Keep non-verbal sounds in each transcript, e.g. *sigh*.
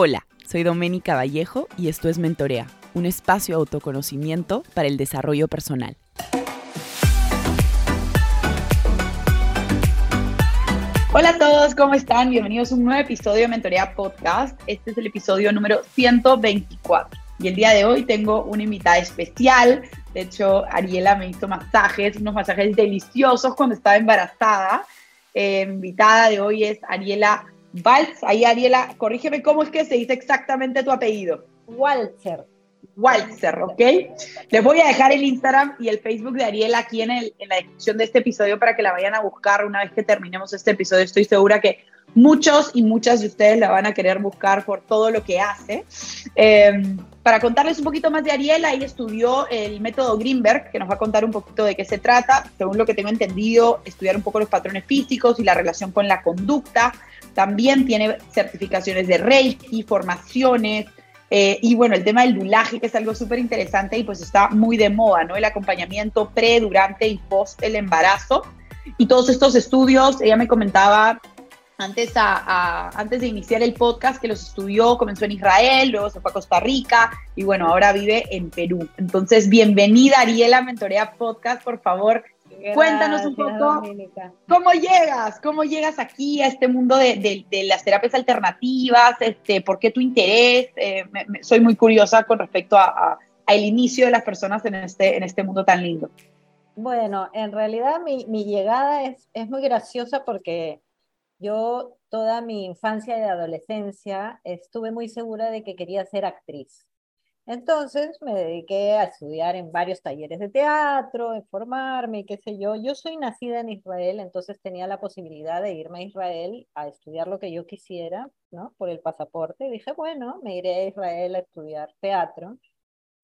Hola, soy Doménica Vallejo y esto es Mentorea, un espacio de autoconocimiento para el desarrollo personal. Hola a todos, ¿cómo están? Bienvenidos a un nuevo episodio de Mentorea Podcast. Este es el episodio número 124. Y el día de hoy tengo una invitada especial. De hecho, Ariela me hizo masajes, unos masajes deliciosos cuando estaba embarazada. Eh, invitada de hoy es Ariela Valls. Ahí, Ariela, corrígeme cómo es que se dice exactamente tu apellido. Walter. Walter, ¿ok? Les voy a dejar el Instagram y el Facebook de Ariela aquí en, el, en la descripción de este episodio para que la vayan a buscar una vez que terminemos este episodio. Estoy segura que muchos y muchas de ustedes la van a querer buscar por todo lo que hace. Eh, para contarles un poquito más de Ariela, ella estudió el método Greenberg, que nos va a contar un poquito de qué se trata. Según lo que tengo entendido, estudiar un poco los patrones físicos y la relación con la conducta. También tiene certificaciones de Reiki, formaciones, eh, y bueno, el tema del dulaje, que es algo súper interesante y pues está muy de moda, ¿no? El acompañamiento pre, durante y post el embarazo. Y todos estos estudios, ella me comentaba antes, a, antes de iniciar el podcast que los estudió, comenzó en Israel, luego se fue a Costa Rica y bueno, ahora vive en Perú. Entonces, bienvenida Ariela Mentorea Podcast, por favor, cuéntanos un poco cómo llegas, cómo llegas aquí a este mundo de, de, las terapias alternativas, este, por qué tu interés. Eh, soy muy curiosa con respecto a, el inicio de las personas en este, en este mundo tan lindo. Bueno, en realidad mi, mi llegada es, es muy graciosa porque yo toda mi infancia y adolescencia estuve muy segura de que quería ser actriz. Entonces me dediqué a estudiar en varios talleres de teatro, en formarme, qué sé yo. Yo soy nacida en Israel, entonces tenía la posibilidad de irme a Israel a estudiar lo que yo quisiera, ¿no? Por el pasaporte. Y dije, bueno, me iré a Israel a estudiar teatro,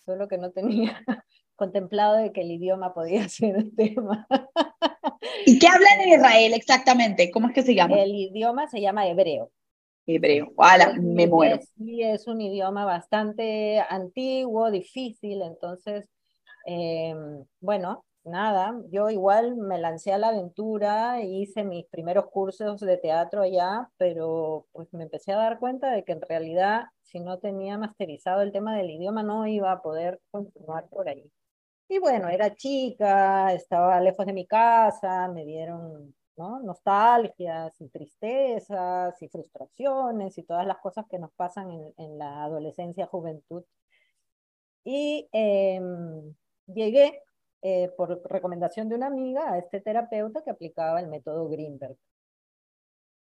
solo que no tenía *laughs* contemplado de que el idioma podía *laughs* ser el tema. ¿Y qué hablan en Israel exactamente? ¿Cómo es que se llama? El idioma se llama hebreo. Hebreo, ¡Hala! me muero. Sí, es un idioma bastante antiguo, difícil, entonces, em, bueno, nada, yo igual me lancé a la aventura, hice mis primeros cursos de teatro allá, pero pues me empecé a dar cuenta de que en realidad si no tenía masterizado el tema del idioma no iba a poder continuar por ahí. Y bueno, era chica, estaba lejos de mi casa, me dieron ¿no? nostalgias y tristezas y frustraciones y todas las cosas que nos pasan en, la adolescencia, juventud. Y em, llegué eh, por recomendación de una amiga a este terapeuta que aplicaba el método Greenberg.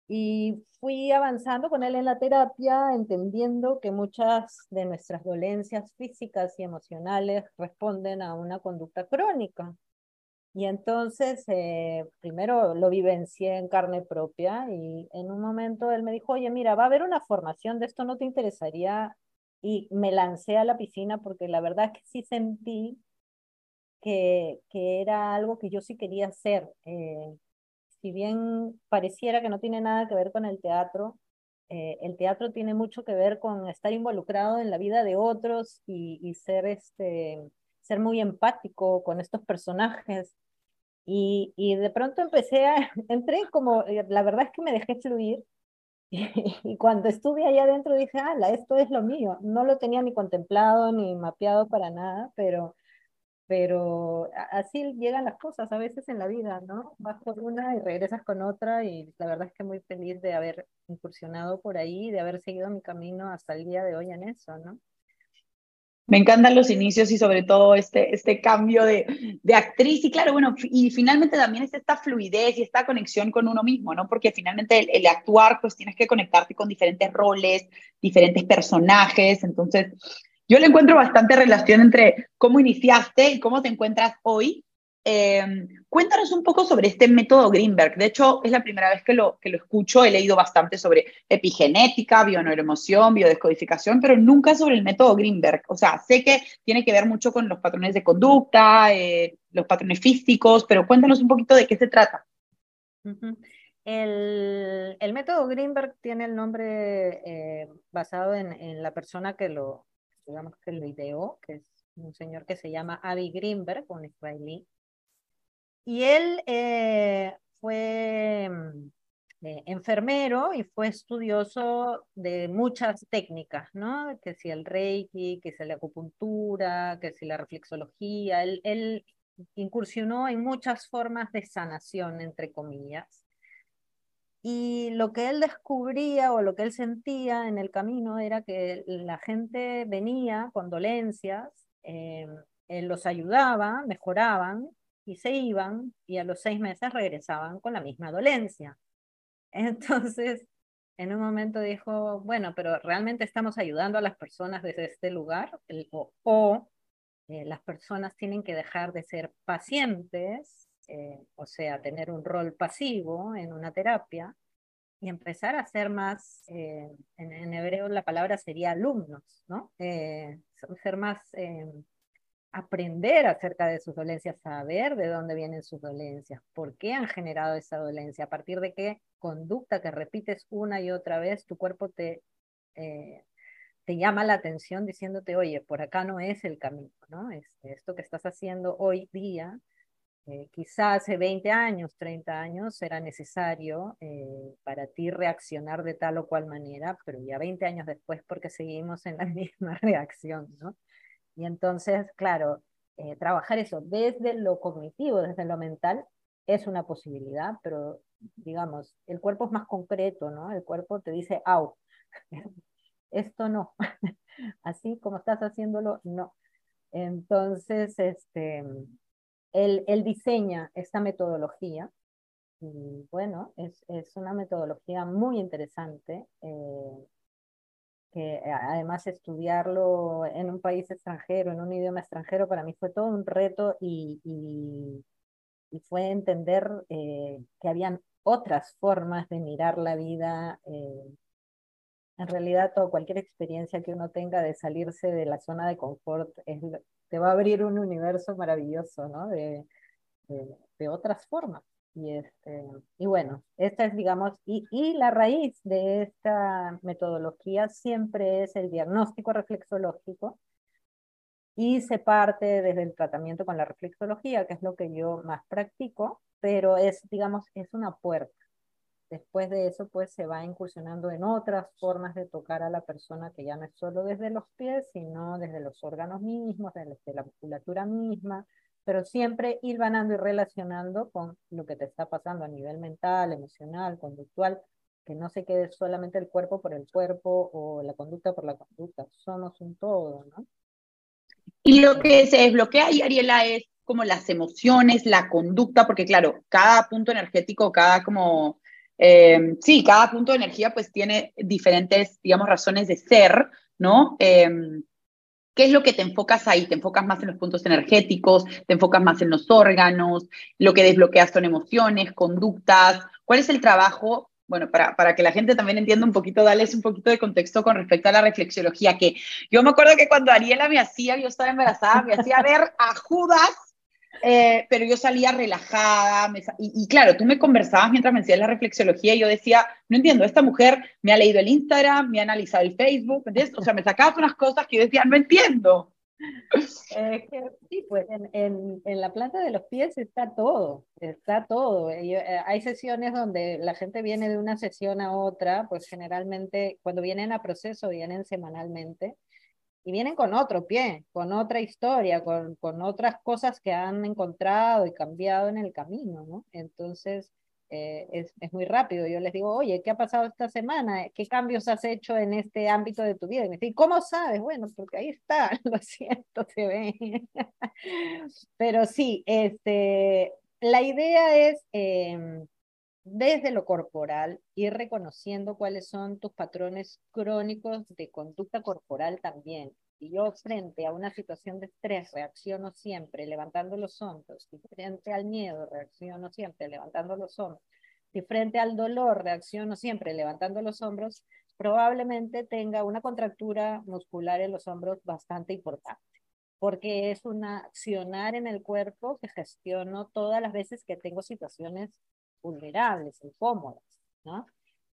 Y fui avanzando con él en la terapia, entendiendo que muchas de nuestras dolencias físicas y emocionales responden a una conducta crónica. Y entonces, eh, primero lo vivencié en carne propia y en un momento él me dijo, oye, mira, va a haber una formación de esto, ¿no te interesaría? Y me lancé a la piscina porque la verdad es que sí sentí que, que era algo que yo sí quería hacer. Eh, si bien pareciera que no tiene nada que ver con el teatro, eh, el teatro tiene mucho que ver con estar involucrado en la vida de otros y, ser, este, ser muy empático con estos personajes. Y, y, de pronto empecé a, *laughs* entré como, eh, la verdad es que me dejé fluir. *laughs* Y, cuando estuve allá adentro dije, ala, esto es lo mío. No lo tenía ni contemplado ni mapeado para nada, pero pero así llegan las cosas a veces en la vida, ¿no? Vas por una y regresas con otra y la verdad es que muy feliz de haber incursionado por ahí, de haber seguido mi camino hasta el día de hoy en eso, ¿no? Me encantan los inicios y sobre todo este, este cambio de, de actriz y claro, bueno, y finalmente también es esta fluidez y esta conexión con uno mismo, ¿no? Porque finalmente el, el actuar, pues tienes que conectarte con diferentes roles, diferentes personajes, entonces yo le encuentro bastante relación entre cómo iniciaste y cómo te encuentras hoy. Em, cuéntanos un poco sobre este método Greenberg. De hecho, es la primera vez que lo, que lo escucho. He leído bastante sobre epigenética, bioneuroemoción, biodescodificación, pero nunca sobre el método Greenberg. O sea, sé que tiene que ver mucho con los patrones de conducta, eh, los patrones físicos, pero cuéntanos un poquito de qué se trata. el, el, método Greenberg tiene el nombre eh, basado en, en, la persona que lo, digamos que lo ideó, que es un señor que se llama Avi Greenberg, un israelí. Y él eh, fue, enfermero y fue estudioso de muchas técnicas, ¿no? Que si el reiki, que si la acupuntura, que si la reflexología, él, incursionó en muchas formas de sanación, entre comillas. Y lo que él descubría o lo que él sentía en el camino era que la gente venía con dolencias, eh, él los ayudaba, mejoraban y se iban y a los seis meses regresaban con la misma dolencia. *laughs* Entonces, en un momento dijo, bueno, pero realmente estamos ayudando a las personas desde este lugar o, eh, las personas tienen que dejar de ser pacientes eh, o sea, tener un rol pasivo en una terapia y empezar a ser más, eh, en, hebreo la palabra sería alumnos, ¿no? Ser más, aprender acerca de sus dolencias, saber de dónde vienen sus dolencias, por qué han generado esa dolencia, a partir de qué conducta que repites una y otra vez, tu cuerpo te, te llama la atención diciéndote, oye, por acá no es el camino, ¿no? Este, esto que estás haciendo hoy día eh, quizás hace 20 años, 30 años era necesario eh, para ti reaccionar de tal o cual manera, pero ya 20 años después porque seguimos en la *laughs* misma reacción, ¿no? Y entonces, claro, eh, trabajar eso desde lo cognitivo, desde lo mental, es una posibilidad, pero digamos, el cuerpo es más concreto, ¿no? El cuerpo te dice, au, *laughs* esto no, *laughs* así como estás haciéndolo, no. Entonces, este, él, diseña esta metodología. Y bueno, es, es una metodología muy interesante, eh, que además estudiarlo en un país extranjero, en un idioma extranjero, para mí fue todo un reto y, y, fue entender eh, que habían otras formas de mirar la vida. Eh, en realidad, todo, cualquier experiencia que uno tenga de salirse de la zona de confort te va a abrir un universo maravilloso, ¿no? De, de, otras formas. Y, este, y bueno, esta es, digamos, y, y, la raíz de esta metodología siempre es el diagnóstico reflexológico y se parte desde el tratamiento con la reflexología, que es lo que yo más practico, pero es, digamos, es una puerta. Después de eso, pues se va incursionando en otras formas de tocar a la persona que ya no es solo desde los pies, sino desde los órganos mismos, desde la musculatura misma, pero siempre ir ganando y relacionando con lo que te está pasando a nivel mental, emocional, conductual, que no se quede solamente el cuerpo por el cuerpo o la conducta por la conducta, somos un todo, ¿no? Y lo que se desbloquea ahí, Ariela, es como las emociones, la conducta, porque claro, cada punto energético, cada como eh, sí, cada punto de energía pues tiene diferentes, digamos, razones de ser, ¿no? Eh, ¿Qué es lo que te enfocas ahí? ¿Te enfocas más en los puntos energéticos? ¿Te enfocas más en los órganos? ¿Lo que desbloqueas son emociones, conductas? ¿Cuál es el trabajo? Bueno, para, para que la gente también entienda un poquito, darles un poquito de contexto con respecto a la reflexología, que yo me acuerdo que cuando Ariela me hacía, yo estaba embarazada, me hacía ver a Judas eh, pero yo salía relajada, y, claro, tú me conversabas mientras me hacías la reflexología y yo decía, no entiendo, esta mujer me ha leído el Instagram, me ha analizado el Facebook, ¿entiendes? O sea, me sacabas unas cosas que yo decía, no entiendo. sí, pues en, en, en, la planta de los pies está todo, está todo. Eh, hay sesiones donde la gente viene de una sesión a otra, pues generalmente cuando vienen a proceso vienen semanalmente y vienen con otro pie, con otra historia, con, con otras cosas que han encontrado y cambiado en el camino, ¿no? Entonces, eh, es, es, muy rápido. Yo les digo, oye, ¿qué ha pasado esta semana? ¿Qué cambios has hecho en este ámbito de tu vida? Y me dicen, ¿cómo sabes? Bueno, porque ahí está, *laughs* lo siento, se ve. *laughs* Pero sí, este, la idea es... Eh, desde lo corporal, ir reconociendo cuáles son tus patrones crónicos de conducta corporal también. Si yo frente a una situación de estrés reacciono siempre levantando los hombros, si frente al miedo reacciono siempre levantando los hombros, si frente al dolor reacciono siempre levantando los hombros, probablemente tenga una contractura muscular en los hombros bastante importante, porque es un accionar en el cuerpo que gestiono todas las veces que tengo situaciones vulnerables, incómodas, ¿no?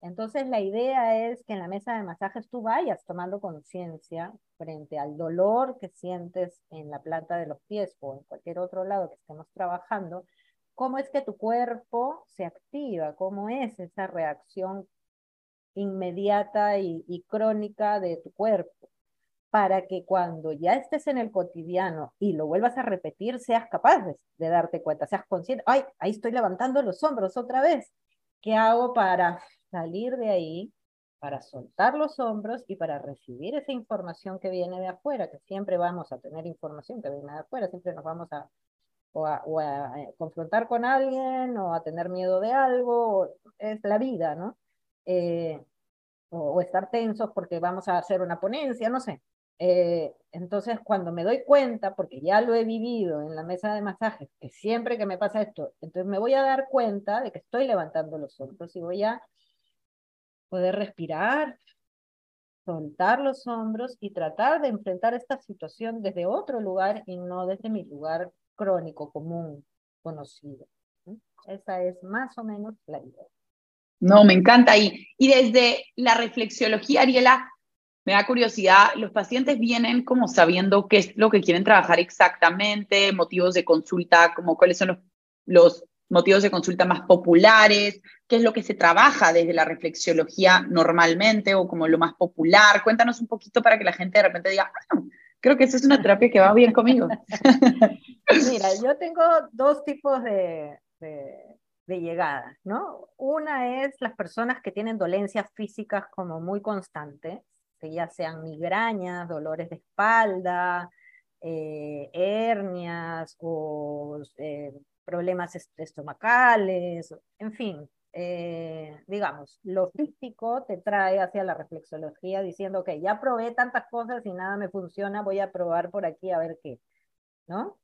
Entonces la idea es que en la mesa de masajes tú vayas tomando conciencia frente al dolor que sientes en la planta de los pies o en cualquier otro lado que estemos trabajando, cómo es que tu cuerpo se activa, cómo es esa reacción inmediata y, crónica de tu cuerpo, para que cuando ya estés en el cotidiano y lo vuelvas a repetir, seas capaz de, darte cuenta, seas consciente, ay, ahí estoy levantando los hombros otra vez, ¿qué hago para salir de ahí? para soltar los hombros y para recibir esa información que viene de afuera, que siempre vamos a tener información que viene de afuera, siempre nos vamos a o a, eh, confrontar con alguien o a tener miedo de algo, es la vida, ¿no? Eh, o, estar tensos porque vamos a hacer una ponencia, no sé. Eh, entonces, cuando me doy cuenta, porque ya lo he vivido en la mesa de masajes, que siempre que me pasa esto, entonces me voy a dar cuenta de que estoy levantando los hombros y voy a poder respirar, soltar los hombros y tratar de enfrentar esta situación desde otro lugar y no desde mi lugar crónico, común, conocido. Esa es más o menos la idea. No, me encanta. Y, y desde la reflexiología, Ariela, me da curiosidad, los pacientes vienen como sabiendo qué es lo que quieren trabajar exactamente, motivos de consulta, como cuáles son los, motivos de consulta más populares, qué es lo que se trabaja desde la reflexiología normalmente o como lo más popular. Cuéntanos un poquito para que la gente de repente diga, bueno, creo que esa es una terapia que va bien conmigo. *laughs* Mira, yo tengo dos tipos de, de, llegadas, ¿no? Una es las personas que tienen dolencias físicas como muy constantes, ya sean migrañas, dolores de espalda, eh, hernias o eh, problemas estomacales, en fin, eh, digamos, lo físico te trae hacia la reflexología diciendo, que ya probé tantas cosas y nada me funciona, voy a probar por aquí a ver qué, ¿no?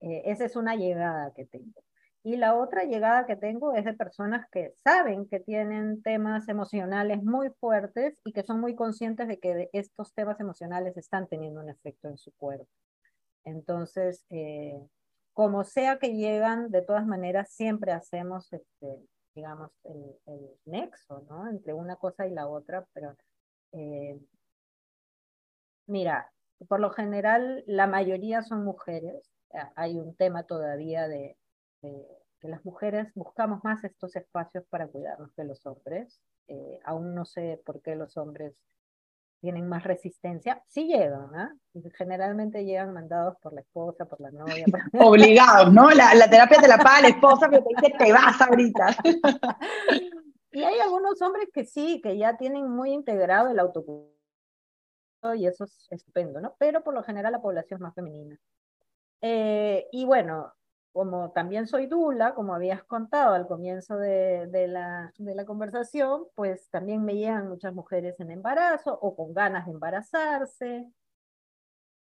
Esa es una llegada que tengo. Y la otra llegada que tengo es de personas que saben que tienen temas emocionales muy fuertes y que son muy conscientes de que estos temas emocionales están teniendo un efecto en su cuerpo. Entonces, eh, como sea que llegan, de todas maneras, siempre hacemos, este, digamos, el, nexo, ¿no? Entre una cosa y la otra, pero eh, mira, por lo general, la mayoría son mujeres. Hay un tema todavía de, que las mujeres buscamos más estos espacios para cuidarnos que los hombres. Eh, aún no sé por qué los hombres tienen más resistencia, sí llegan, ¿ah? Generalmente llegan mandados por la esposa, por la novia. *laughs* Obligados, ¿no? La, la, terapia te la paga la esposa, pero te dice, te vas ahorita. *laughs* y hay algunos hombres que sí, que ya tienen muy integrado el autocuidado y eso es estupendo, ¿no? Pero por lo general la población es más femenina. Eh, y bueno, como también soy dula, como habías contado al comienzo de, la, de, la, conversación, pues también me llegan muchas mujeres en embarazo o con ganas de embarazarse.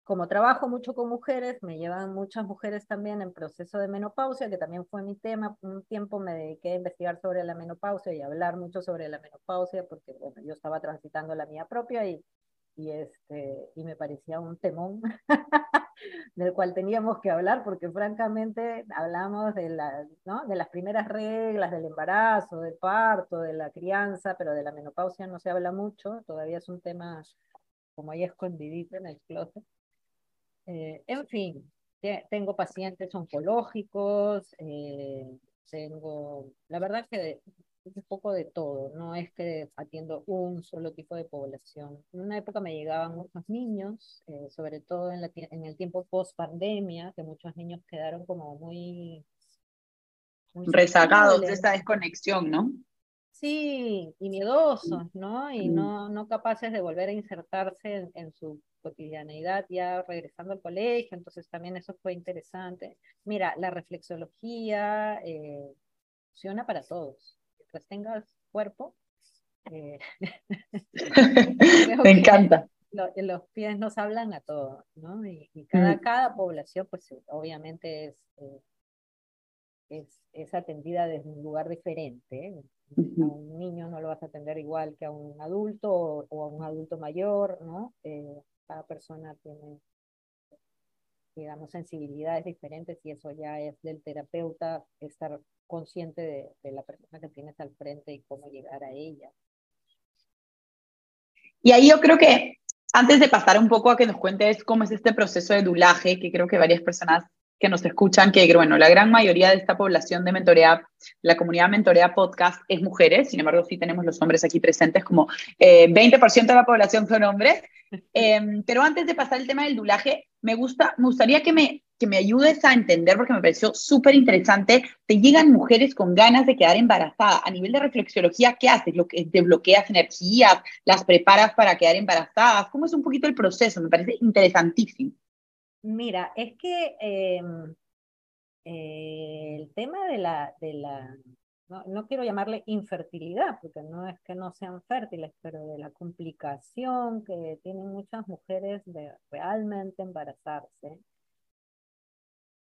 Como trabajo mucho con mujeres, me llevan muchas mujeres también en proceso de menopausia, que también fue mi tema. Un tiempo me dediqué a investigar sobre la menopausia y hablar mucho sobre la menopausia, porque bueno, yo estaba transitando la mía propia y, y, este, y me parecía un temón. *laughs* del cual teníamos que hablar, porque francamente hablamos de, la, ¿no? de las primeras reglas del embarazo, del parto, de la crianza, pero de la menopausia no se habla mucho, todavía es un tema como ahí escondidito en el closet. Eh, en fin, tengo pacientes oncológicos, eh, tengo, la verdad que un poco de todo, no es que atiendo un solo tipo de población. En una época me llegaban muchos niños, eh, sobre todo en, en, el tiempo post pandemia, que muchos niños quedaron como muy... Rezagados de esta desconexión, ¿no? Sí, y miedosos, ¿no? Y mm. no, no capaces de volver a insertarse en, su cotidianeidad ya regresando al colegio, entonces también eso fue interesante. Mira, la reflexología eh, funciona para todos mientras tengas cuerpo. Eh, *laughs* *laughs* Me encanta. los pies nos hablan a todos, ¿no? Y, cada, mm. cada población, pues obviamente es, eh, es, es, atendida desde un lugar diferente. ¿eh? A un niño no lo vas a atender igual que a un adulto o, a un adulto mayor, ¿no? cada persona tiene digamos, sensibilidades diferentes y eso ya es del terapeuta estar consciente de, la persona que tienes al frente y cómo llegar a ella. Y ahí yo creo que antes de pasar un poco a que nos cuentes cómo es este proceso de dulaje, que creo que varias personas que nos escuchan que, bueno, la gran mayoría de esta población de mentorea, la comunidad mentorea podcast es mujeres, sin embargo sí tenemos los hombres aquí presentes, como 20% de la población son hombres. *laughs* Em, pero antes de pasar el tema del dulaje, me, gusta, me gustaría que me, que me ayudes a entender, porque me pareció súper interesante, te llegan mujeres con ganas de quedar embarazadas. A nivel de reflexología, ¿qué haces? ¿Lo que ¿Desbloqueas energías? ¿Las preparas para quedar embarazadas? ¿Cómo es un poquito el proceso? Me parece interesantísimo. Mira, es que em, eh, el tema de la, de la no, quiero llamarle infertilidad, porque no es que no sean fértiles, pero de la complicación que tienen muchas mujeres de realmente embarazarse.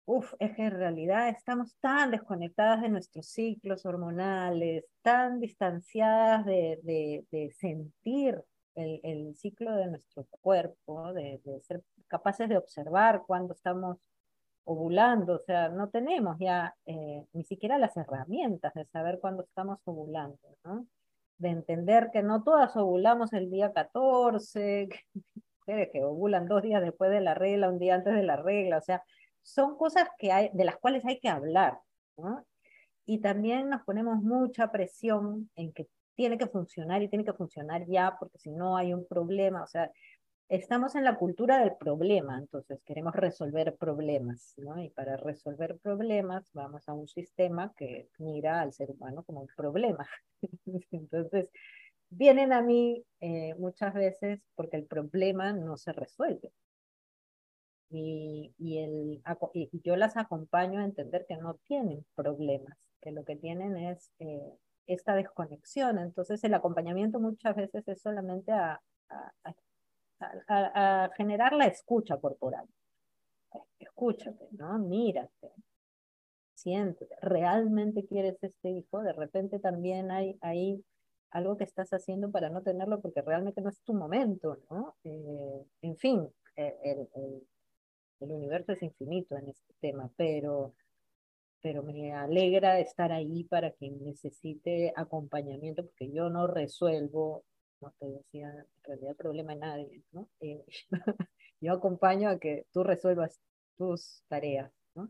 Uf, es que en realidad estamos tan desconectadas de nuestros ciclos hormonales, tan distanciadas de, de, sentir el, el, ciclo de nuestro cuerpo, de, de ser capaces de observar cuando estamos ovulando, o sea, no tenemos ya eh, ni siquiera las herramientas de saber cuándo estamos ovulando, ¿no? De entender que no todas ovulamos el día 14, que, que ovulan dos días después de la regla, un día antes de la regla, o sea, son cosas que hay, de las cuales hay que hablar, ¿no? Y también nos ponemos mucha presión en que tiene que funcionar y tiene que funcionar ya, porque si no hay un problema, o sea, estamos en la cultura del problema, entonces queremos resolver problemas, ¿no? Y para resolver problemas vamos a un sistema que mira al ser humano como un problema. *laughs* entonces, vienen a mí eh, muchas veces porque el problema no se resuelve. Y, y, el, y yo las acompaño a entender que no tienen problemas, que lo que tienen es eh, esta desconexión. Entonces, el acompañamiento muchas veces es solamente a, a, generar la escucha corporal. Escúchate, ¿no? Mírate, siéntete, ¿realmente quieres este hijo? De repente también hay, hay algo que estás haciendo para no tenerlo porque realmente no es tu momento, ¿no? Eh, en fin, eh, el, el, universo es infinito en este tema, pero, pero me alegra estar ahí para quien necesite acompañamiento porque yo no resuelvo no te decía, en realidad el problema es nadie, ¿no? Eh, *laughs* yo acompaño a que tú resuelvas tus tareas, ¿no?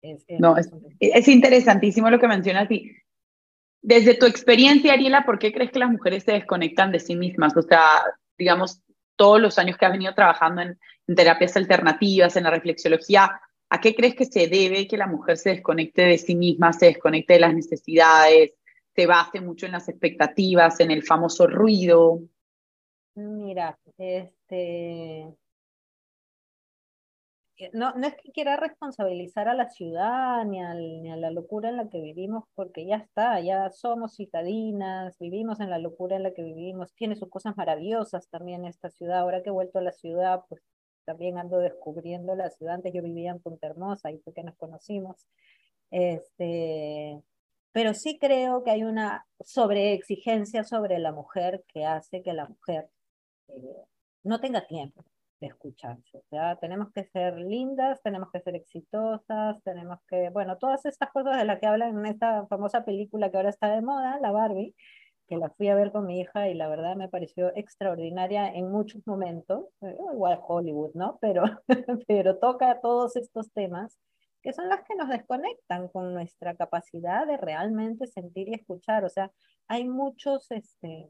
Es, no, es, interesantísimo lo que mencionas y desde tu experiencia, Ariela, ¿por qué crees que las mujeres se desconectan de sí mismas? O sea, digamos, todos los años que has venido trabajando en, en terapias alternativas, en la reflexología, ¿a qué crees que se debe que la mujer se desconecte de sí misma, se desconecte de las necesidades, se base mucho en las expectativas, en el famoso ruido. Mira, este, no, no es que quiera responsabilizar a la ciudad ni, ni, a la locura en la que vivimos, porque ya está, ya somos citadinas, vivimos en la locura en la que vivimos, tiene sus cosas maravillosas también esta ciudad, ahora que he vuelto a la ciudad, pues también ando descubriendo la ciudad, antes yo vivía en Punta Hermosa, y fue que nos conocimos, este, pero sí creo que hay una sobreexigencia sobre la mujer que hace que la mujer eh, no tenga tiempo de escucharse. O sea, tenemos que ser lindas, tenemos que ser exitosas, tenemos que, bueno, todas estas cosas de las que hablan en esta famosa película que ahora está de moda, la Barbie, que la fui a ver con mi hija y la verdad me pareció extraordinaria en muchos momentos, eh, igual Hollywood, ¿no? Pero, *laughs* pero toca todos estos temas que son las que nos desconectan con nuestra capacidad de realmente sentir y escuchar. O sea, hay muchos, este,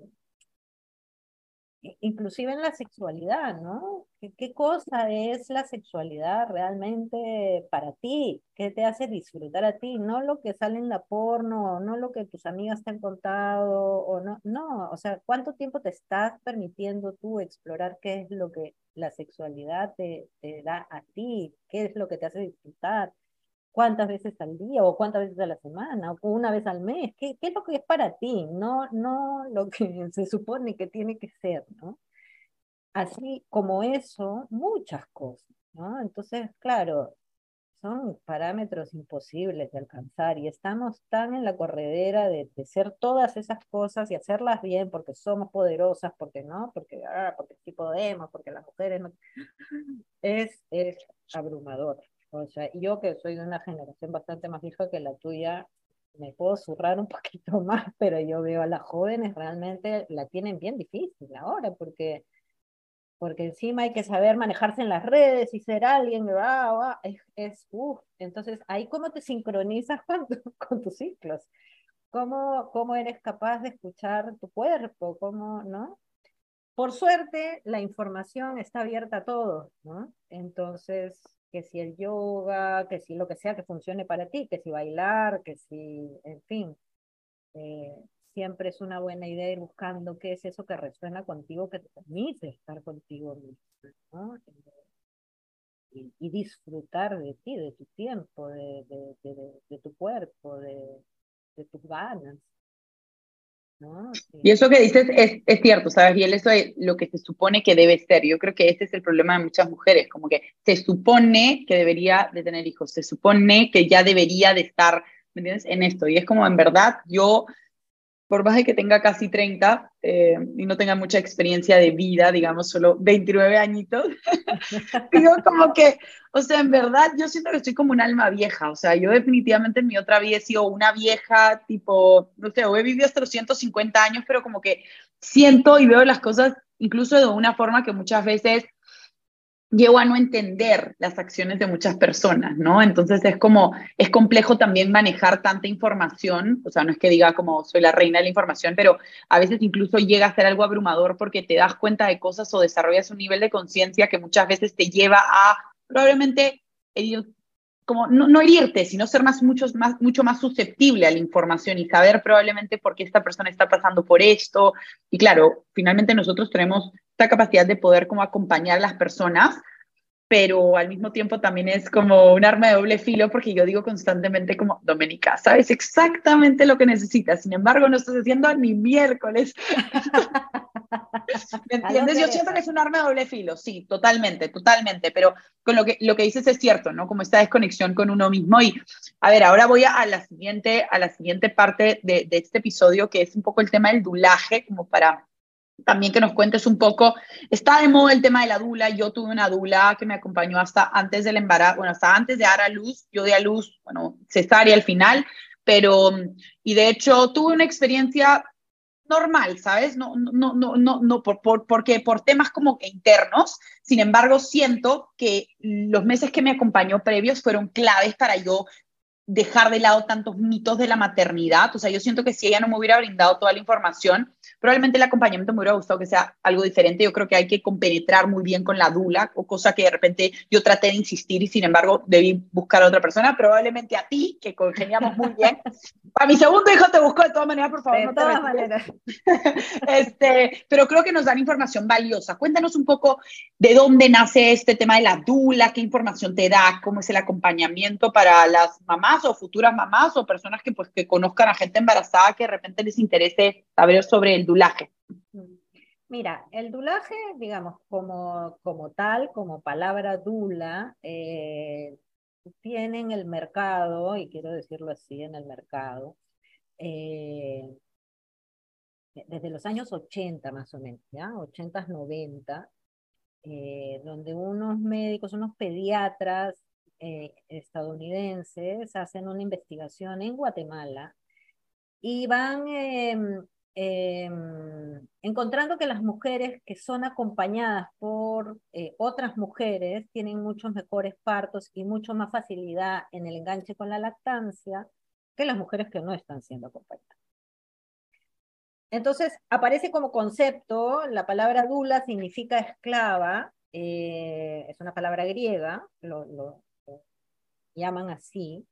inclusive en la sexualidad, ¿no? ¿Qué, cosa es la sexualidad realmente para ti? ¿Qué te hace disfrutar a ti? No lo que sale en la porno, no lo que tus amigas te han contado, o no, no, o sea, ¿cuánto tiempo te estás permitiendo tú explorar qué es lo que la sexualidad te, te da a ti? ¿Qué es lo que te hace disfrutar? Cuántas veces al día o cuántas veces a la semana o una vez al mes, ¿qué, qué es lo que es para ti? No, no *laughs* lo que se supone que tiene que ser, ¿no? Así como eso, muchas cosas, ¿no? Entonces, claro, son parámetros imposibles de alcanzar y estamos tan en la corredera de, de, ser todas esas cosas y hacerlas bien porque somos poderosas, porque no, porque, ah, porque sí podemos, porque las mujeres no. Es, es abrumador. O sea, yo que soy de una generación bastante más vieja que la tuya, me puedo zurrar un *laughs* poquito más, pero yo veo a las jóvenes realmente la tienen bien difícil ahora, porque, porque encima hay que saber manejarse en las redes y ser alguien, es, es entonces ahí cómo te sincronizas *laughs* con, con tus ciclos, ¿Cómo, cómo eres capaz de escuchar tu cuerpo, cómo, ¿no? Por suerte, la información está abierta a todos, ¿no? Entonces, que si el yoga, que si lo que sea que funcione para ti, que si bailar, que si, en fin, eh, siempre es una buena idea ir buscando qué es eso que resuena contigo, que te permite estar contigo mismo, ¿no? Y, disfrutar de ti, de tu tiempo, de, de, tu cuerpo, de, tus ganas. Y eso que dices es, es, cierto, ¿sabes? Y eso es lo que se supone que debe ser. Yo creo que este es el problema de muchas mujeres, como que se supone que debería de tener hijos, se supone que ya debería de estar, ¿me entiendes? En esto. Y es como, en verdad, yo por más de que tenga casi 30 eh, y no tenga mucha experiencia de vida, digamos, solo 29 añitos, *laughs* digo como que, o sea, en verdad yo siento que estoy como un alma vieja, o sea, yo definitivamente en mi otra vida he sido una vieja, tipo, no sé, o he vivido hasta los 150 años, pero como que siento y veo las cosas incluso de una forma que muchas veces llego a no entender las acciones de muchas personas, ¿no? Entonces es como, es complejo también manejar tanta información, o sea, no es que diga como soy la reina de la información, pero a veces incluso llega a ser algo abrumador porque te das cuenta de cosas o desarrollas un nivel de conciencia que muchas veces te lleva a probablemente como no, no, herirte, sino ser más, mucho, más, mucho más susceptible a la información y saber probablemente por qué esta persona está pasando por esto. Y claro, finalmente nosotros tenemos esta capacidad de poder como acompañar a las personas, pero al mismo tiempo también es como un arma de doble filo porque yo digo constantemente como, Doménica, sabes exactamente lo que necesitas, sin embargo no estás haciendo ni miércoles. *laughs* ¿Me entiendes? Yo siento que es un arma de doble filo, sí, totalmente, totalmente, pero con lo que, lo que dices es cierto, ¿no? Como esta desconexión con uno mismo. Y a ver, ahora voy a, la, siguiente, a la siguiente parte de, de este episodio, que es un poco el tema del dulaje, como para también que nos cuentes un poco. Está de moda el tema de la dula. Yo tuve una dula que me acompañó hasta antes del embarazo, bueno, hasta antes de dar a luz. Yo di a luz, bueno, cesárea al final, pero, y de hecho tuve una experiencia normal, ¿sabes? No, no, no, no, no, por, por, porque por temas como internos. Sin embargo, siento que los meses que me acompañó previos fueron claves para yo dejar de lado tantos mitos de la maternidad. O sea, yo siento que si ella no me hubiera brindado toda la información, probablemente el acompañamiento me hubiera gustado que sea algo diferente. Yo creo que hay que compenetrar muy bien con la dula, o cosa que de repente yo traté de insistir y sin embargo debí buscar a otra persona. Probablemente a ti, que congeniamos muy bien. *laughs* A mi segundo hijo te busco de todas maneras, por favor. De no todas maneras. *laughs* este, pero creo que nos dan información valiosa. Cuéntanos un poco de dónde nace este tema de la dula, qué información te da, cómo es el acompañamiento para las mamás o futuras mamás o personas que, pues, que conozcan a gente embarazada que de repente les interese saber sobre el dulaje? Mira, el dulaje, digamos, como, como tal, como palabra dula, eh, tiene en el mercado, y quiero decirlo así, en el mercado, eh, desde los años 80 más o menos, ¿ya? 80, 90, eh, donde unos médicos, unos pediatras eh, estadounidenses hacen una investigación en Guatemala y van em, encontrando que las mujeres que son acompañadas por eh, otras mujeres tienen muchos mejores partos y mucho más facilidad en el enganche con la lactancia que las mujeres que no están siendo acompañadas. Entonces, aparece como concepto, la palabra dula significa esclava, eh, es una palabra griega, lo, llaman así,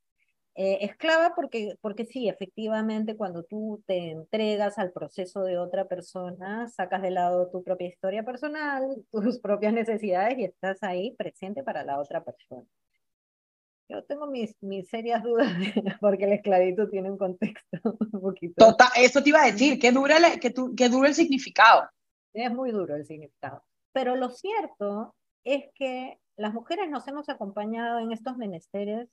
eh, esclava porque, porque sí, efectivamente, cuando tú te entregas al proceso de otra persona, sacas de lado tu propia historia personal, *laughs* tus propias necesidades y estás ahí presente para la otra persona. Yo tengo mis, mis serias dudas *laughs* porque la esclavitud tiene un contexto *laughs* un poquito. Total, eso te iba a decir, que dura, que, que dura el significado. Es muy duro el significado. Pero lo cierto es que las mujeres nos hemos acompañado en estos menesteres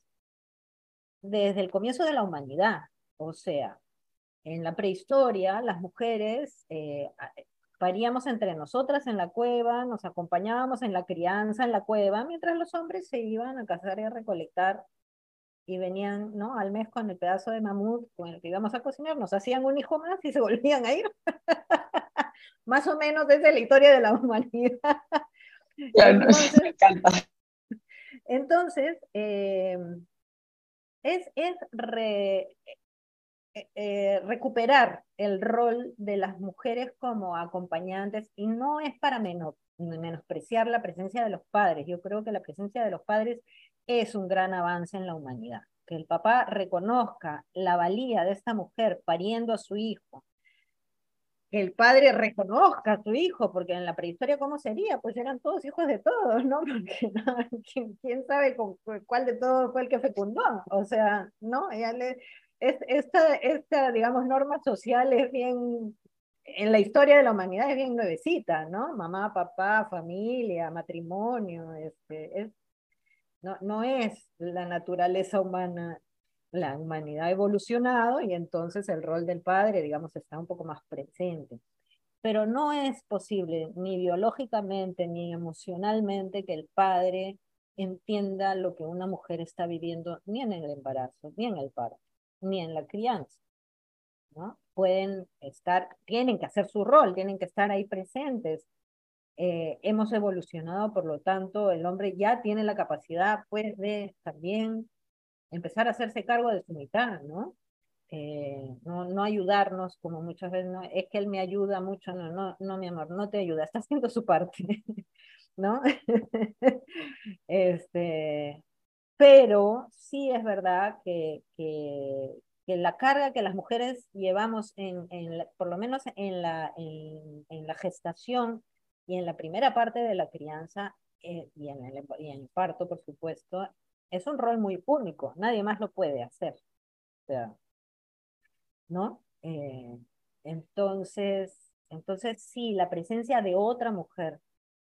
desde el comienzo de la humanidad. O sea, en la prehistoria, las mujeres eh, paríamos entre nosotras en la cueva, nos acompañábamos en la crianza en la cueva, mientras los hombres se iban a cazar y a recolectar y venían ¿no? al mes con el pedazo de mamut con el que íbamos a cocinar, nos hacían un hijo más y se volvían a ir. *laughs* más o menos es la historia de la *laughs* humanidad. *laughs* entonces, eh, es, es eh, eh, recuperar el rol de las mujeres como acompañantes y no es para menospreciar la presencia de los padres. Yo creo que la presencia de los padres es un gran avance en la humanidad. Que el papá reconozca la valía de esta mujer pariendo a su hijo, el padre reconozca a su hijo, porque en la prehistoria, ¿cómo sería? Pues eran todos hijos de todos, ¿no? *laughs* Porque ¿quién, sabe cuál de todos fue el que fecundó. O sea, ¿no? Ella le, esta, esta, digamos, norma social es bien, en la historia de la humanidad es bien nuevecita, ¿no? Mamá, papá, familia, matrimonio, este, es, no, no es la naturaleza humana, la humanidad ha evolucionado y entonces el rol del padre, digamos, está un poco más presente. Pero no es posible ni biológicamente ni emocionalmente que el padre entienda lo que una mujer está viviendo ni en el embarazo, ni en el parto ni en la crianza. ¿no? Pueden estar, tienen que hacer su rol, tienen que estar ahí presentes. Eh, hemos evolucionado, por lo tanto, el hombre ya tiene la capacidad pues, de también empezar a hacerse cargo de su mitad, ¿no? Eh, no, no ayudarnos como muchas veces, no, es que él me ayuda mucho, no, no, no, mi amor, no te ayuda, está haciendo su parte, *laughs* ¿no? *laughs* este, pero sí es verdad que, que, la carga que las mujeres llevamos, en, en por lo menos en la, en, la gestación y en la primera parte de la crianza eh, y, en el, y en el parto, por supuesto, es un rol muy único, nadie más lo puede hacer. ¿no? Eh, entonces, entonces, sí, la presencia de otra mujer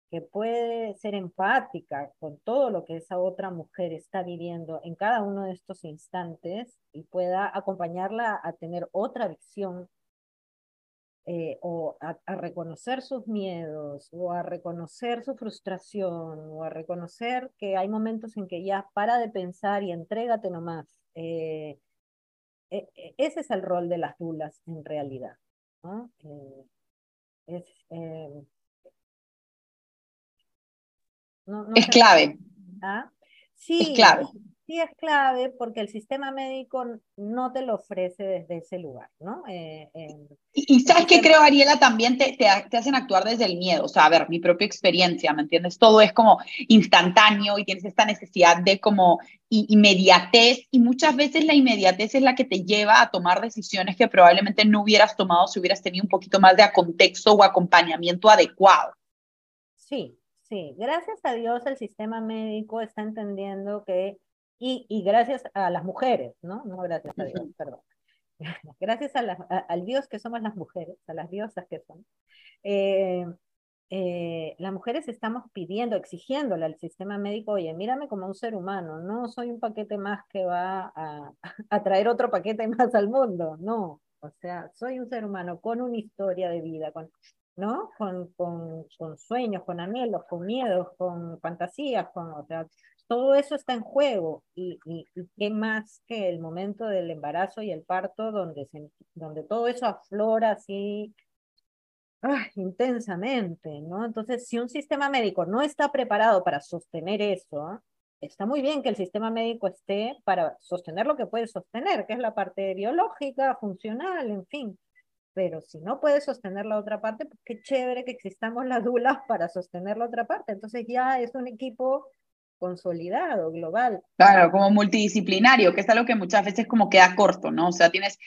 que puede ser empática con todo lo que esa otra mujer está viviendo en cada uno de estos instantes y pueda acompañarla a tener otra visión eh, o a, reconocer sus miedos o a reconocer su frustración o a reconocer que hay momentos en que ya para de pensar y entrégate nomás. Eh, e, e, ese es el rol de las dulas en realidad. Eh, es, es clave. ¿Ah? Sí, es clave. Sí, es clave porque el sistema médico no te lo ofrece desde ese lugar, ¿no? Eh, y, sabes que creo, Ariela, también te, te, hacen actuar desde el miedo. O sea, a ver, mi propia experiencia, ¿me entiendes? Todo es como instantáneo y tienes esta necesidad de como inmediatez y muchas veces la inmediatez es la que te lleva a tomar decisiones que probablemente no hubieras tomado si hubieras tenido un poquito más de contexto o acompañamiento adecuado. Sí, Sí, gracias a Dios el sistema médico está entendiendo que, y, y gracias a las mujeres, ¿no? No gracias a Dios, perdón. *laughs* Gracias a al Dios que somos las mujeres, a las diosas que son. Eh, eh, las mujeres estamos pidiendo, exigiéndole al sistema médico, oye, mírame como un ser humano, no soy un paquete más que va a, *laughs* a traer otro paquete *laughs* más al mundo, no, o sea, soy un ser humano con una historia de vida, con ¿no? Con, con, con, sueños, con anhelos, con miedos, con fantasías, con, o sea, todo eso está en juego y, y, qué más que el momento del embarazo y el parto donde, se, donde todo eso aflora así ah, intensamente, ¿no? Entonces, si un sistema médico no está preparado para sostener eso, está muy bien que el sistema médico esté para sostener lo que puede sostener, que es la parte biológica, funcional, en fin pero si no puede sostener la otra parte, pues qué chévere que existamos las dulas para sostener la otra parte. Entonces ya es un equipo consolidado, global. Claro, como multidisciplinario, que es algo que muchas veces como queda corto, ¿no? O sea, tienes,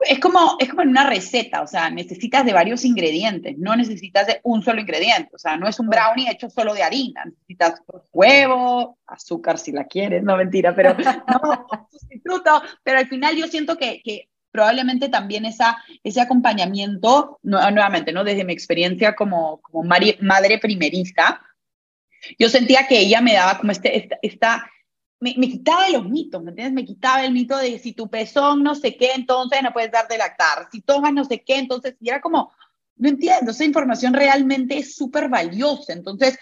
es como, es como en una receta, o sea, necesitas de varios ingredientes, no necesitas de un solo ingrediente, o sea, no es un brownie hecho solo de harina, necesitas huevo, azúcar si la quieres, no mentira, pero *laughs* no, sustituto, pero al final yo siento que, que probablemente también esa, ese acompañamiento, nuevamente, ¿no? Desde mi experiencia como, como madre primerista, yo sentía que ella me daba como este, esta, me, me, quitaba los mitos, ¿me entiendes? Me quitaba el mito de si tu pezón no sé qué, entonces no puedes dar de lactar, si tomas no sé qué, entonces, y era como, no entiendo, esa información realmente es súper valiosa. Entonces,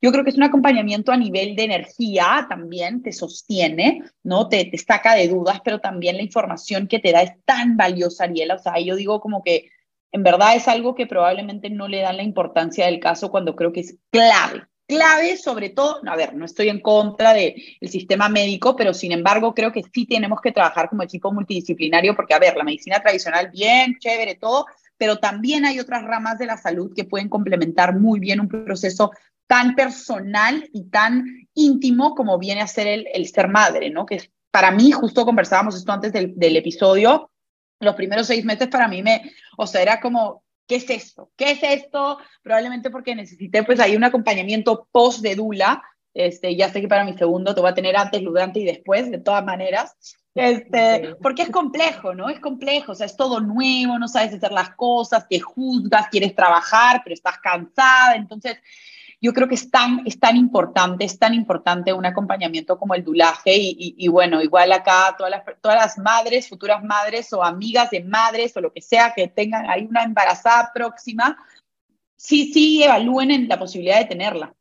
yo creo que es un acompañamiento a nivel de energía también, te sostiene, ¿no? Te, te saca de dudas, pero también la información que te da es tan valiosa, Ariela. O sea, yo digo como que en verdad es algo que probablemente no le dan la importancia del caso cuando creo que es clave. Clave, sobre todo, a ver, no estoy en contra del sistema médico, pero sin embargo creo que sí tenemos que trabajar como equipo multidisciplinario, porque, a ver, la medicina tradicional, bien, chévere, todo, pero también hay otras ramas de la salud que pueden complementar muy bien un proceso tan personal y tan íntimo como viene a ser el, ser madre, ¿no? Que para mí, justo conversábamos esto antes del, del episodio, los primeros seis meses para mí me, o sea, era como, ¿qué es esto? ¿Qué es esto? Probablemente porque necesité pues ahí un acompañamiento post de Dula, este, ya sé que para mi segundo te voy a tener antes, durante y después, de todas maneras, este, porque es complejo, ¿no? Es complejo, o sea, es todo nuevo, no sabes hacer las cosas, te juzgas, quieres trabajar, pero estás cansada, entonces yo creo que es tan, es tan importante, es tan importante un acompañamiento como el dulaje y, bueno, igual acá todas las, todas las madres, futuras madres o amigas de madres o lo que sea que tengan ahí una embarazada próxima, sí, sí evalúen en la posibilidad de tenerla.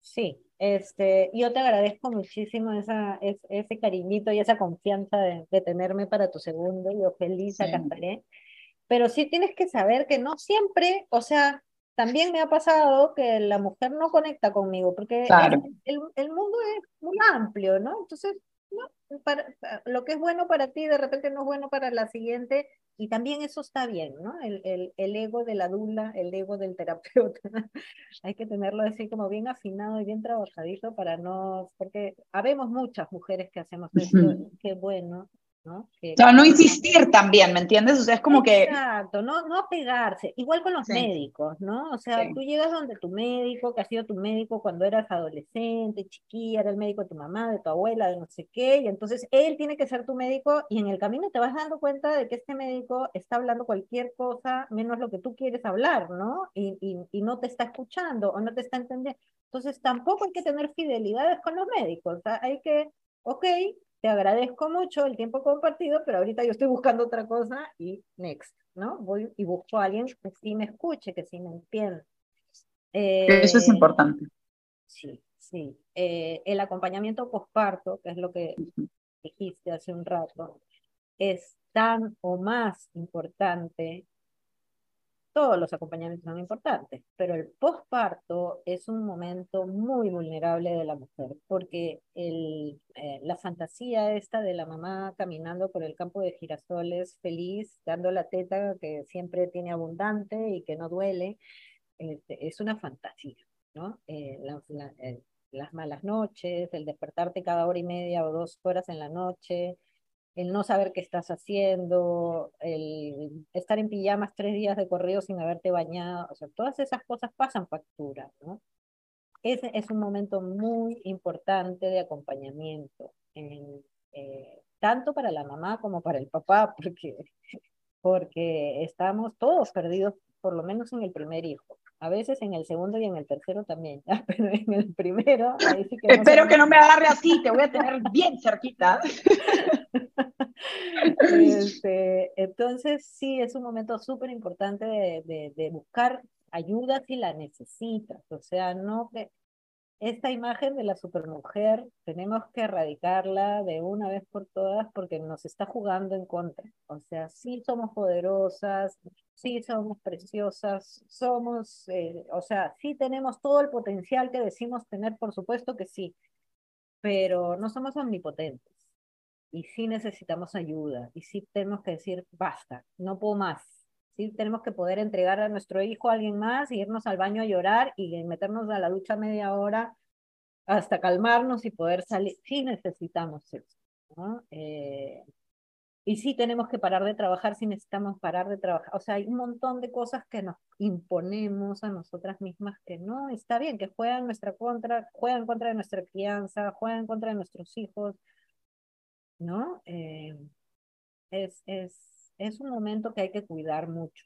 Sí, este, yo te agradezco muchísimo esa, ese, cariñito y esa confianza de, tenerme para tu segundo, yo feliz sí. cantaré. Pero sí tienes que saber que no siempre, o sea, también me ha pasado que la mujer no conecta conmigo, porque el, el, mundo es muy amplio, ¿no? Entonces, no, para, lo que es bueno para ti de repente no es bueno para la siguiente, y también eso está bien, ¿no? El, el, el ego de la dula, el ego del terapeuta, *laughs* hay que tenerlo así como bien afinado y bien trabajadito para no, porque habemos muchas mujeres que hacemos esto, qué bueno, ¿no? no insistir también, ¿me entiendes? O sea, es como que... Exacto, no, no apegarse, igual con los médicos, ¿no? O sea, tú llegas donde tu médico, que ha sido tu médico cuando eras adolescente, chiquilla, era el médico de tu mamá, de tu abuela, de no sé qué, y entonces él tiene que ser tu médico y en el camino te vas dando cuenta de que este médico está hablando cualquier cosa menos lo que tú quieres hablar, ¿no? Y, y, y no te está escuchando o no te está entendiendo. Entonces tampoco hay que tener fidelidades con los médicos, o sea, hay que, ok, te agradezco mucho el tiempo compartido, pero ahorita yo estoy buscando otra cosa y next, ¿no? Voy y busco a alguien que sí me escuche, que sí me entienda. Eso es eh, importante. Sí, sí. Eh, el acompañamiento posparto, que es lo que dijiste hace un rato, es tan o más importante todos los acompañamientos son importantes, pero el posparto es un momento muy vulnerable de la mujer, porque el, eh, la fantasía esta de la mamá caminando por el campo de girasoles feliz, dando la teta que siempre tiene abundante y que no duele, este, es una fantasía, ¿no? Eh, eh, las malas noches, el despertarte cada hora y media o dos horas en la noche, el no saber qué estás haciendo, el estar en pijamas tres días de correo sin haberte bañado, o sea, todas esas cosas pasan factura, ¿no? Ese es un momento muy importante de acompañamiento, eh, tanto para la mamá como para el papá, porque, porque estamos todos perdidos, por lo menos en el primer hijo. A veces en el segundo y en el tercero también, *laughs* pero en el primero, ahí sí que Espero que no me agarre así, *laughs* te voy a tener bien cerquita. Este, entonces, sí, es un momento súper importante de, de, buscar ayuda si la necesitas. O sea, no que esta imagen de la supermujer tenemos que erradicarla de una vez por todas porque nos está jugando en contra. O sea, sí somos poderosas, sí somos preciosas, somos, eh, o sea, sí tenemos todo el potencial que decimos tener, por supuesto que sí, pero no somos omnipotentes y sí necesitamos ayuda y sí tenemos que decir, basta, no puedo más. Sí tenemos que poder entregar a nuestro hijo a alguien más y irnos al baño a llorar y meternos a la ducha media hora hasta calmarnos y poder salir. Sí necesitamos eso. ¿no? Eh, y sí tenemos que parar de trabajar si necesitamos parar de trabajar. O sea, hay un montón de cosas que nos imponemos a nosotras mismas que no está bien, que juegan nuestra contra, juegan contra de nuestra crianza, juegan contra de nuestros hijos, ¿no? Eh, es, es, es, un momento que hay que cuidar mucho.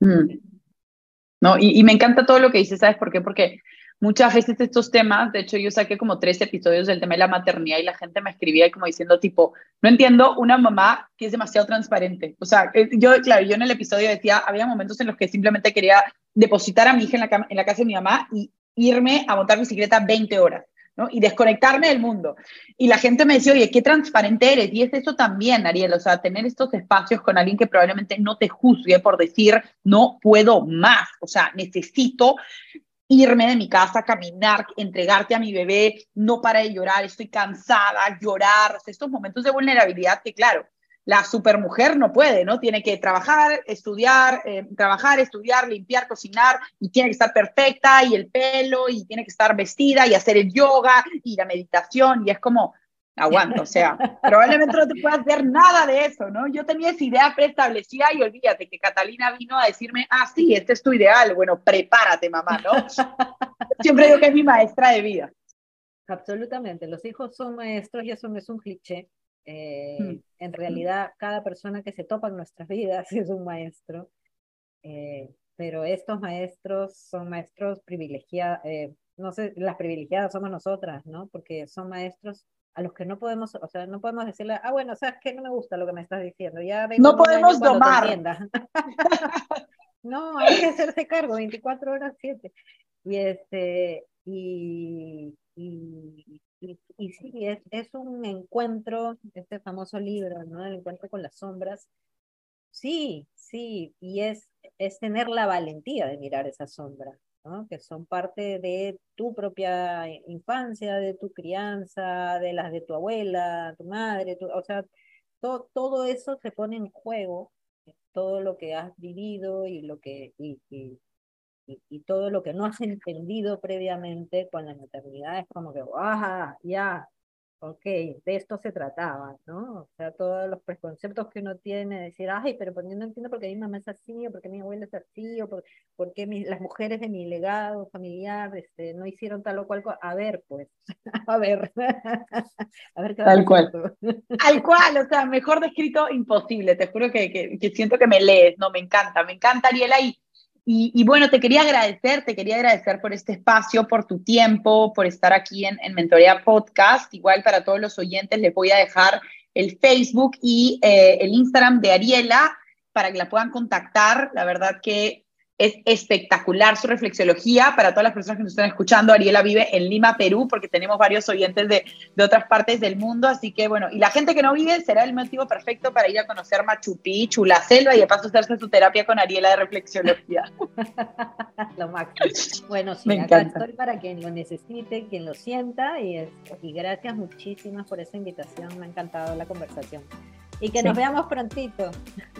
Mm. No, y, me encanta todo lo que dices, ¿sabes por qué? Porque muchas veces estos temas, de hecho yo saqué como tres episodios del tema de la maternidad y la gente me escribía como diciendo tipo, no entiendo una mamá que es demasiado transparente. O sea, eh, yo, claro, yo en el episodio decía, había momentos en los que simplemente quería depositar a mi hija en la, en la casa de mi mamá y irme a montar bicicleta 20 horas Y desconectarme del mundo. Y la gente me decía, oye, qué transparente eres. Y es eso también, Ariel, o sea, tener estos espacios con alguien que probablemente no te juzgue por decir, no puedo más, o sea, necesito irme de mi casa, caminar, entregarte a mi bebé, no para de llorar, estoy cansada, llorar, estos momentos de vulnerabilidad que claro, la supermujer no puede, ¿no? Tiene que trabajar, estudiar, eh, trabajar, estudiar, limpiar, cocinar, y tiene que estar perfecta, y el pelo, y tiene que estar vestida, y hacer el yoga, y la meditación, y es como, aguanto, o sea, probablemente no te puedas ver nada de eso, ¿no? Yo tenía esa idea preestablecida y olvídate que Catalina vino a decirme, ah, sí, este es tu ideal, bueno, prepárate, mamá, ¿no? *laughs* Siempre digo que es mi maestra de vida. Absolutamente, los hijos son maestros y eso no es un cliché. Eh, mm. En realidad, cada persona que se topa en nuestras vidas *laughs* es un maestro, eh, pero estos maestros son maestros privilegiados, eh, no sé, las privilegiadas somos nosotras, ¿no? Porque son maestros a los que no podemos, o sea, no podemos decirle, ah, bueno, sabes que no me gusta lo que me estás diciendo, ya No podemos domar. *laughs* no, hay que hacerse cargo, 24 horas, 7. Y este, y, y, y, sí, es, es un encuentro, este famoso libro, ¿no? El encuentro con las sombras. Sí, sí, y es, es tener la valentía de mirar esa sombra, ¿no? Que son parte de tu propia infancia, de tu crianza, de las de tu abuela, tu madre, o sea, todo eso se pone en juego, todo lo que has vivido y lo que, y, todo lo que no has entendido previamente con la maternidad es como que, ¡ah, ya! Ok, de esto se trataba, ¿no? O sea, todos los preconceptos que uno tiene, decir, ay, pero yo no entiendo por qué mi mamá es así, o por qué mi abuela es así, o por, qué las mujeres de mi legado familiar este, no hicieron tal o cual cosa. A ver, pues, *laughs* a ver, *laughs* a ver qué Tal cual. Tal cual, o sea, mejor descrito imposible, te juro que, que, que siento que me lees, no, me encanta, me encanta, Ariela, y y, bueno, te quería agradecer, te quería agradecer por este espacio, por tu tiempo, por estar aquí en, en Mentoría Podcast. Igual para todos los oyentes les voy a dejar el Facebook y eh, el Instagram de Ariela para que la puedan contactar. La verdad que es espectacular su reflexología. Para todas las personas que nos están escuchando, Ariela vive en Lima, Perú, porque tenemos varios oyentes de, de, otras partes del mundo. Así que, bueno, y la gente que no vive será el motivo perfecto para ir a conocer Machu Picchu, la selva y de paso hacerse su terapia con Ariela de reflexología. *laughs* lo máximo. Bueno, sí, acá estoy para quien lo necesite, quien lo sienta. Y, y gracias muchísimas por esa invitación. Me ha encantado la conversación. Y que nos veamos prontito.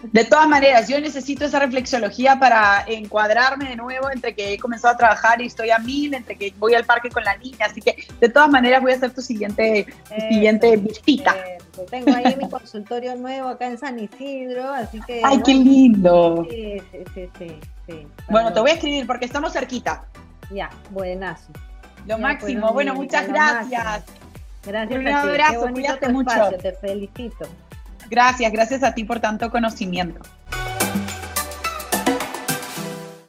De todas maneras, yo necesito esa reflexología para encuadrarme de nuevo entre que he comenzado a trabajar y estoy a mil, entre que voy al parque con la niña, así que de todas maneras voy a hacer tu siguiente, siguiente visita. tengo ahí mi *laughs* consultorio nuevo acá en San Isidro, así que... ¡Ay, qué lindo! Sí, sí, sí, Bueno, te voy a escribir porque estamos cerquita. Ya, buenazo. Lo pues, máximo. bueno, muchas gracias. Gracias. Un abrazo, cuídate mucho. Te felicito. Gracias, gracias a ti por tanto conocimiento.